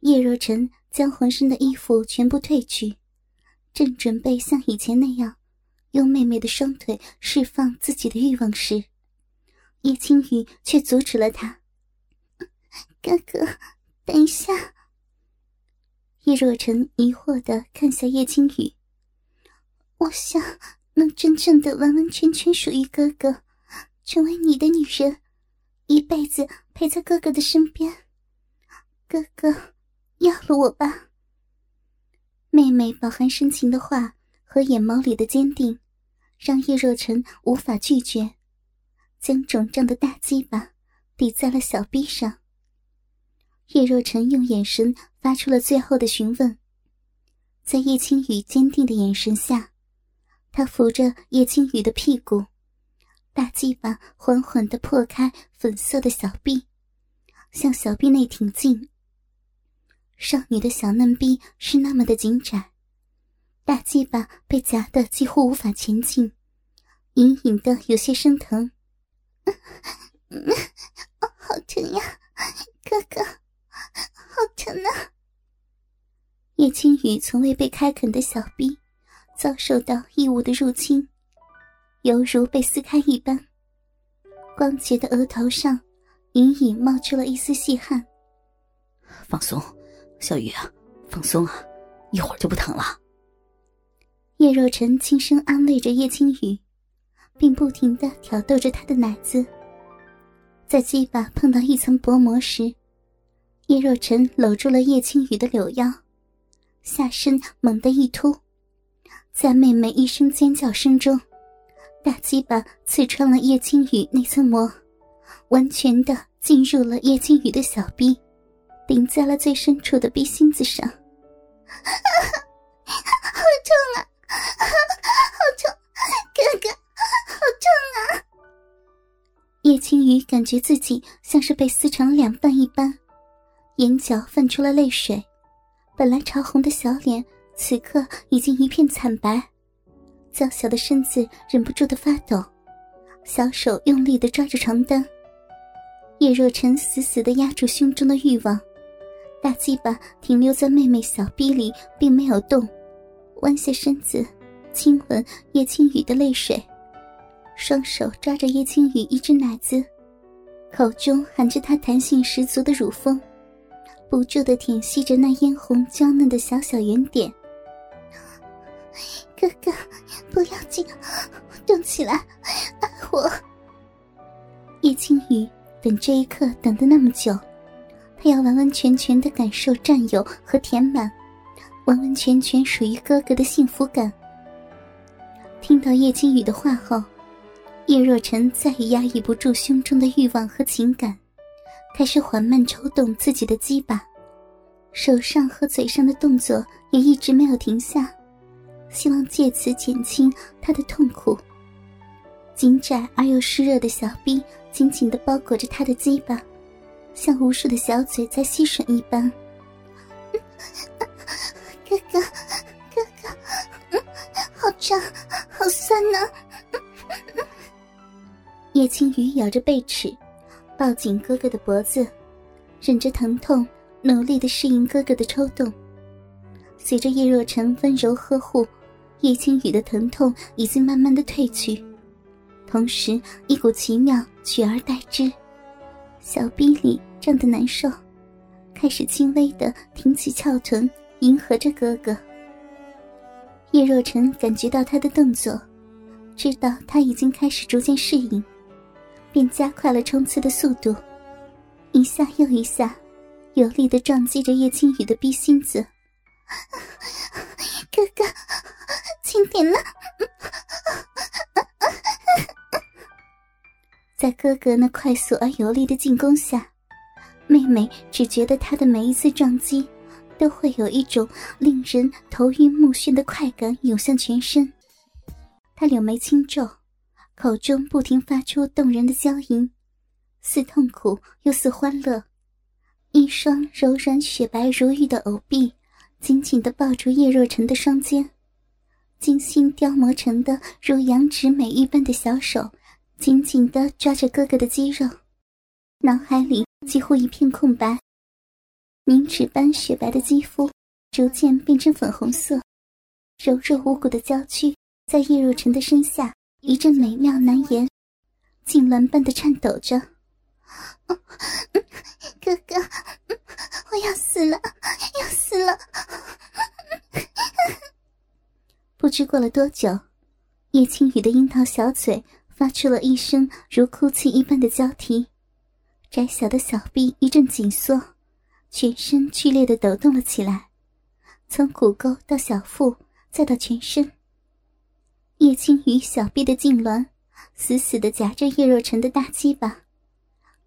叶若晨将浑身的衣服全部褪去，正准备像以前那样用妹妹的双腿释放自己的欲望时，叶青雨却阻止了他。哥哥，等一下。叶若晨疑惑的看向叶青雨，我想能真正的完完全全属于哥哥，成为你的女人，一辈子陪在哥哥的身边。哥哥。要了我吧，妹妹饱含深情的话和眼眸里的坚定，让叶若晨无法拒绝，将肿胀的大鸡巴抵在了小臂上。叶若晨用眼神发出了最后的询问，在叶青雨坚定的眼神下，他扶着叶青雨的屁股，大鸡巴缓缓的破开粉色的小臂，向小臂内挺进。少女的小嫩逼是那么的紧窄，大鸡巴被夹得几乎无法前进，隐隐的有些生疼。好疼呀，哥哥，好疼啊！叶青雨从未被开垦的小臂遭受到异物的入侵，犹如被撕开一般，光洁的额头上隐隐冒出了一丝细汗。放松。小雨啊，放松啊，一会儿就不疼了。叶若晨轻声安慰着叶青雨，并不停的挑逗着她的奶子。在鸡巴碰到一层薄膜时，叶若晨搂住了叶青雨的柳腰，下身猛地一突，在妹妹一声尖叫声中，大鸡巴刺穿了叶青雨那层膜，完全的进入了叶青雨的小臂。顶在了最深处的逼心子上，好痛啊！好痛，哥哥，好痛啊！叶青雨感觉自己像是被撕成两半一般，眼角泛出了泪水，本来潮红的小脸此刻已经一片惨白，娇小的身子忍不住的发抖，小手用力的抓着床单。叶若晨死死的压住胸中的欲望。大鸡巴停留在妹妹小臂里，并没有动，弯下身子，亲吻叶青雨的泪水，双手抓着叶青雨一只奶子，口中含着她弹性十足的乳峰，不住的舔吸着那嫣红娇嫩的小小圆点。哥哥，不要紧，动起来，爱我。叶青雨等这一刻等的那么久。他要完完全全的感受占有和填满，完完全全属于哥哥的幸福感。听到叶青雨的话后，叶若晨再也压抑不住胸中的欲望和情感，开始缓慢抽动自己的鸡巴，手上和嘴上的动作也一直没有停下，希望借此减轻他的痛苦。紧窄而又湿热的小臂紧紧的包裹着他的鸡巴。像无数的小嘴在吸吮一般，哥哥，哥哥，好胀，好酸呢。叶青雨咬着贝齿，抱紧哥哥的脖子，忍着疼痛，努力的适应哥哥的抽动。随着叶若晨温柔呵护，叶青雨的疼痛已经慢慢的褪去，同时一股奇妙取而代之。小臂里胀得难受，开始轻微的挺起翘臀，迎合着哥哥。叶若晨感觉到他的动作，知道他已经开始逐渐适应，便加快了冲刺的速度，一下又一下，有力的撞击着叶青雨的逼心子。哥哥，轻点了。在哥哥那快速而有力的进攻下，妹妹只觉得他的每一次撞击，都会有一种令人头晕目眩的快感涌向全身。她柳眉轻皱，口中不停发出动人的娇吟，似痛苦又似欢乐。一双柔软雪白如玉的藕臂，紧紧地抱住叶若晨的双肩，精心雕磨成的如羊脂美玉般的小手。紧紧的抓着哥哥的肌肉，脑海里几乎一片空白。凝脂般雪白的肌肤逐渐变成粉红色，柔弱无骨的娇躯在叶若晨的身下一阵美妙难言，痉挛般的颤抖着。哥哥，我要死了，要死了！不知过了多久，叶青雨的樱桃小嘴发出了一声如哭泣一般的娇啼，窄小的小臂一阵紧缩。全身剧烈的抖动了起来，从骨沟到小腹，再到全身。叶青雨小臂的痉挛，死死的夹着叶若晨的大鸡巴，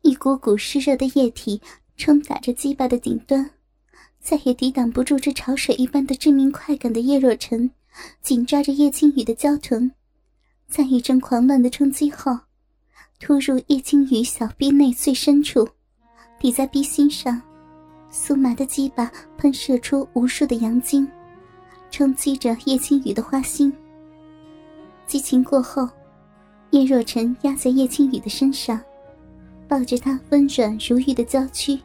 一股股湿热的液体冲打着鸡巴的顶端，再也抵挡不住这潮水一般的致命快感的叶若晨，紧抓着叶青雨的娇臀，在一阵狂乱的冲击后，突入叶青雨小臂内最深处，抵在臂心上。酥麻的鸡巴喷射出无数的阳精，冲击着叶青雨的花心。激情过后，叶若晨压在叶青雨的身上，抱着她温软如玉的娇躯，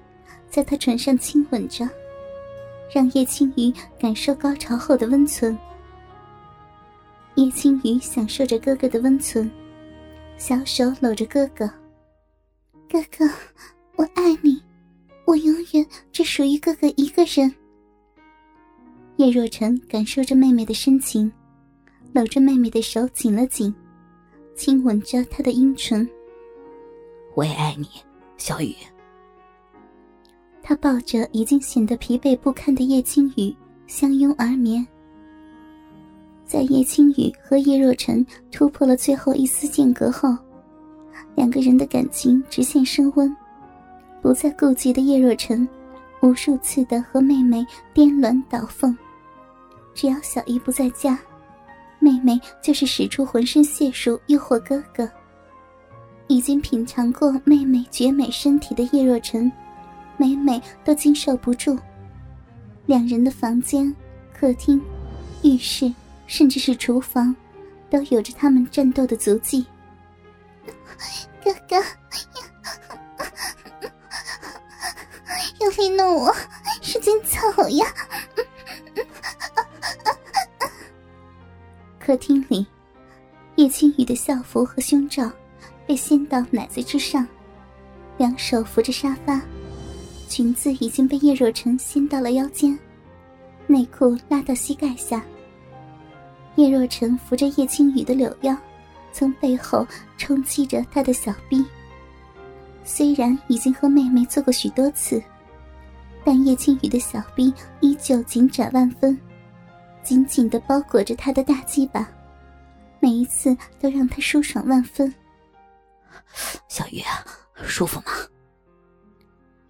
在她唇上亲吻着，让叶青雨感受高潮后的温存。叶青雨享受着哥哥的温存，小手搂着哥哥，哥哥，我爱你。我永远只属于哥哥一个人。叶若晨感受着妹妹的深情，搂着妹妹的手紧了紧，亲吻着她的阴唇。我也爱你，小雨。他抱着已经显得疲惫不堪的叶青雨相拥而眠。在叶青雨和叶若晨突破了最后一丝间隔后，两个人的感情直线升温。不再顾忌的叶若晨，无数次的和妹妹颠鸾倒凤。只要小姨不在家，妹妹就是使出浑身解数诱惑哥哥。已经品尝过妹妹绝美身体的叶若晨，每每都经受不住。两人的房间、客厅、浴室，甚至是厨房，都有着他们战斗的足迹。哥哥。用力弄我，使劲操呀！客厅里，叶青雨的校服和胸罩被掀到奶子之上，两手扶着沙发，裙子已经被叶若晨掀到了腰间，内裤拉到膝盖下。叶若晨扶着叶青雨的柳腰，从背后冲击着她的小臂。虽然已经和妹妹做过许多次。但叶青雨的小臂依旧紧窄万分，紧紧的包裹着他的大鸡巴，每一次都让他舒爽万分。小雨，舒服吗？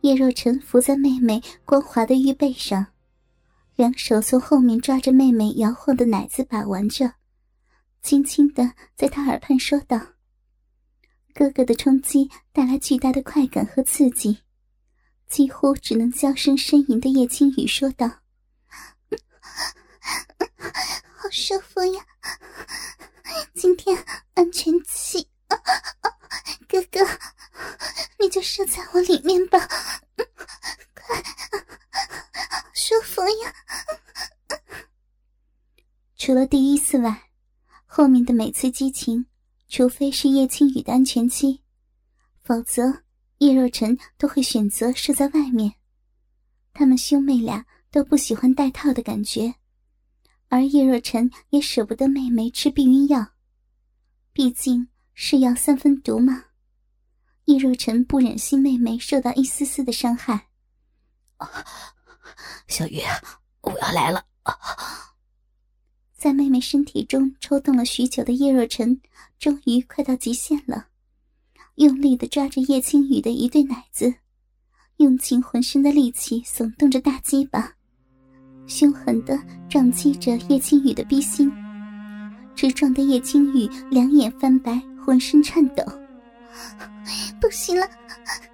叶若晨伏在妹妹光滑的玉背上，两手从后面抓着妹妹摇晃的奶子把玩着，轻轻的在她耳畔说道：“哥哥的冲击带来巨大的快感和刺激。”几乎只能娇声呻吟的叶青雨说道：“好舒服呀，今天安全期，哥哥，你就射在我里面吧，舒服呀！除了第一次外，后面的每次激情，除非是叶青雨的安全期，否则。”叶若晨都会选择射在外面，他们兄妹俩都不喜欢戴套的感觉，而叶若晨也舍不得妹妹吃避孕药，毕竟是药三分毒嘛。叶若晨不忍心妹妹受到一丝丝的伤害。小雨，我要来了！在妹妹身体中抽动了许久的叶若晨，终于快到极限了。用力的抓着叶青雨的一对奶子，用尽浑身的力气耸动着大鸡巴，凶狠的撞击着叶青雨的逼心，直撞得叶青雨两眼翻白，浑身颤抖。不行了，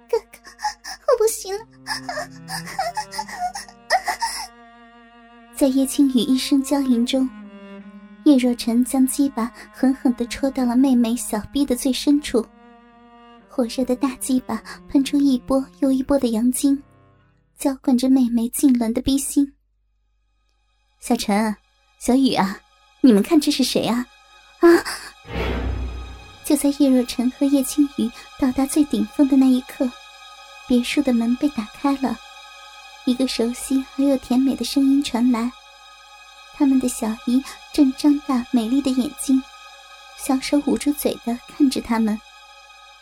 哥哥，我不行了！在叶青雨一声娇吟中，叶若晨将鸡巴狠狠的戳到了妹妹小臂的最深处。火热的大鸡巴喷出一波又一波的阳精，浇灌着妹妹痉挛的逼心。小陈、小雨啊，你们看这是谁啊？啊！就在叶若晨和叶青雨到达最顶峰的那一刻，别墅的门被打开了，一个熟悉而又甜美的声音传来。他们的小姨正张大美丽的眼睛，小手捂住嘴的看着他们，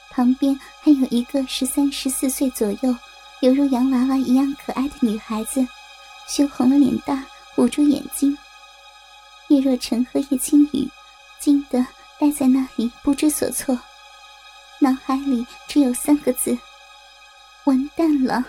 旁边还有一个十三、十四岁左右，犹如洋娃娃一样可爱的女孩子，羞红了脸蛋，捂住眼睛。叶若晨和叶青雨惊得呆在那里，不知所措，脑海里只有三个字：完蛋了。